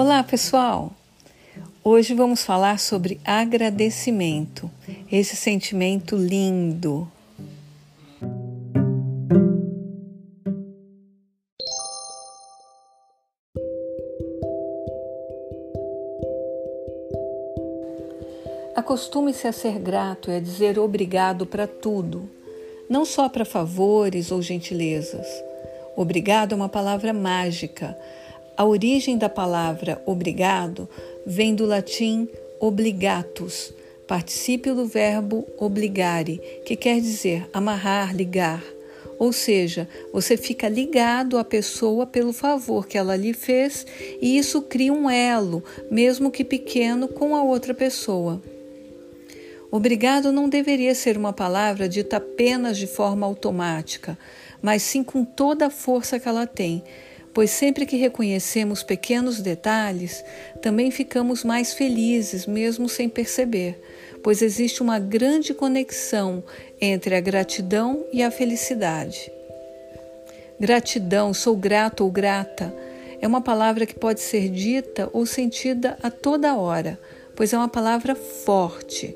Olá, pessoal! Hoje vamos falar sobre agradecimento, esse sentimento lindo. Acostume-se a ser grato e a dizer obrigado para tudo, não só para favores ou gentilezas. Obrigado é uma palavra mágica a origem da palavra obrigado vem do latim obligatus, particípio do verbo obligare, que quer dizer amarrar, ligar. Ou seja, você fica ligado à pessoa pelo favor que ela lhe fez e isso cria um elo, mesmo que pequeno, com a outra pessoa. Obrigado não deveria ser uma palavra dita apenas de forma automática, mas sim com toda a força que ela tem pois sempre que reconhecemos pequenos detalhes, também ficamos mais felizes, mesmo sem perceber, pois existe uma grande conexão entre a gratidão e a felicidade. Gratidão, sou grato ou grata, é uma palavra que pode ser dita ou sentida a toda hora, pois é uma palavra forte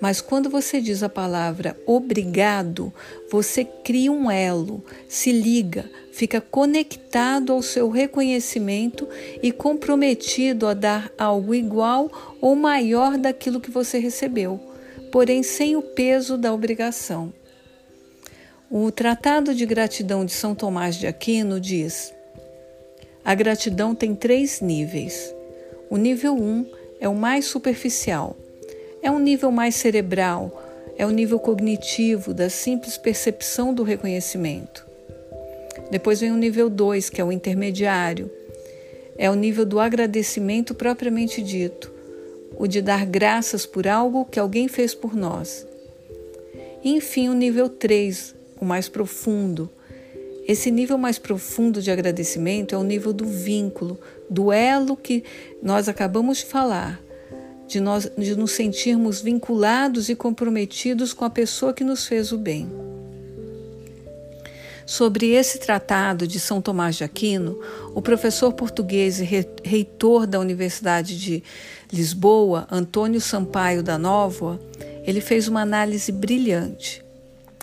mas quando você diz a palavra obrigado, você cria um elo, se liga, fica conectado ao seu reconhecimento e comprometido a dar algo igual ou maior daquilo que você recebeu, porém sem o peso da obrigação. O Tratado de Gratidão de São Tomás de Aquino diz: a gratidão tem três níveis. O nível 1 um é o mais superficial é um nível mais cerebral, é o um nível cognitivo da simples percepção do reconhecimento. Depois vem o nível 2, que é o intermediário. É o nível do agradecimento propriamente dito, o de dar graças por algo que alguém fez por nós. E, enfim, o nível 3, o mais profundo. Esse nível mais profundo de agradecimento é o nível do vínculo, do elo que nós acabamos de falar, de, nós, de nos sentirmos vinculados e comprometidos com a pessoa que nos fez o bem. Sobre esse tratado de São Tomás de Aquino, o professor português e reitor da Universidade de Lisboa, Antônio Sampaio da Nova, ele fez uma análise brilhante.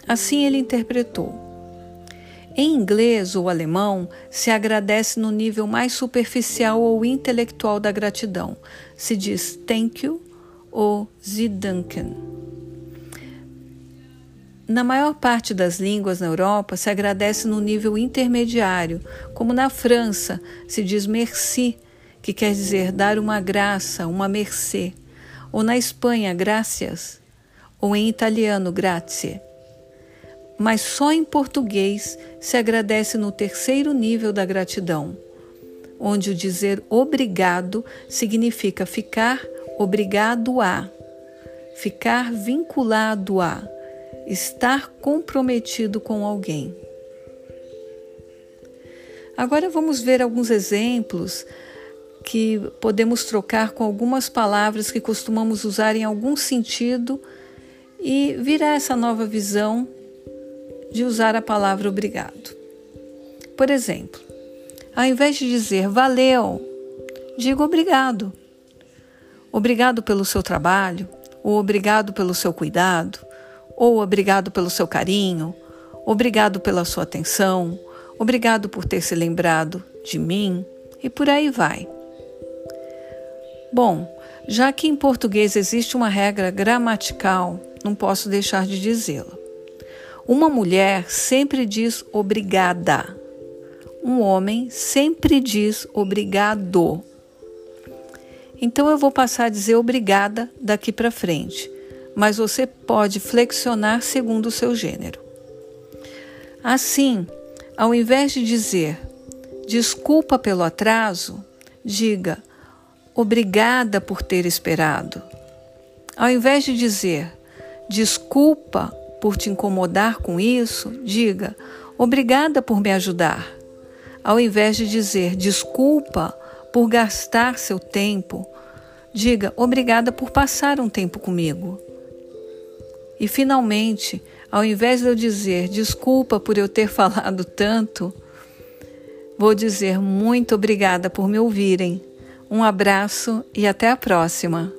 Assim ele interpretou: em inglês ou alemão, se agradece no nível mais superficial ou intelectual da gratidão. Se diz thank you ou Sie danken. Na maior parte das línguas na Europa, se agradece no nível intermediário, como na França, se diz merci, que quer dizer dar uma graça, uma mercê, ou na Espanha, gracias, ou em italiano, grazie mas só em português se agradece no terceiro nível da gratidão, onde o dizer obrigado significa ficar obrigado a, ficar vinculado a, estar comprometido com alguém. Agora vamos ver alguns exemplos que podemos trocar com algumas palavras que costumamos usar em algum sentido e virar essa nova visão de usar a palavra obrigado. Por exemplo, ao invés de dizer valeu, diga obrigado. Obrigado pelo seu trabalho, ou obrigado pelo seu cuidado, ou obrigado pelo seu carinho, obrigado pela sua atenção, obrigado por ter se lembrado de mim e por aí vai. Bom, já que em português existe uma regra gramatical, não posso deixar de dizê-la. Uma mulher sempre diz obrigada. Um homem sempre diz obrigado. Então eu vou passar a dizer obrigada daqui para frente, mas você pode flexionar segundo o seu gênero. Assim, ao invés de dizer desculpa pelo atraso, diga obrigada por ter esperado. Ao invés de dizer desculpa por te incomodar com isso, diga obrigada por me ajudar. Ao invés de dizer desculpa por gastar seu tempo, diga obrigada por passar um tempo comigo. E finalmente, ao invés de eu dizer desculpa por eu ter falado tanto, vou dizer muito obrigada por me ouvirem. Um abraço e até a próxima!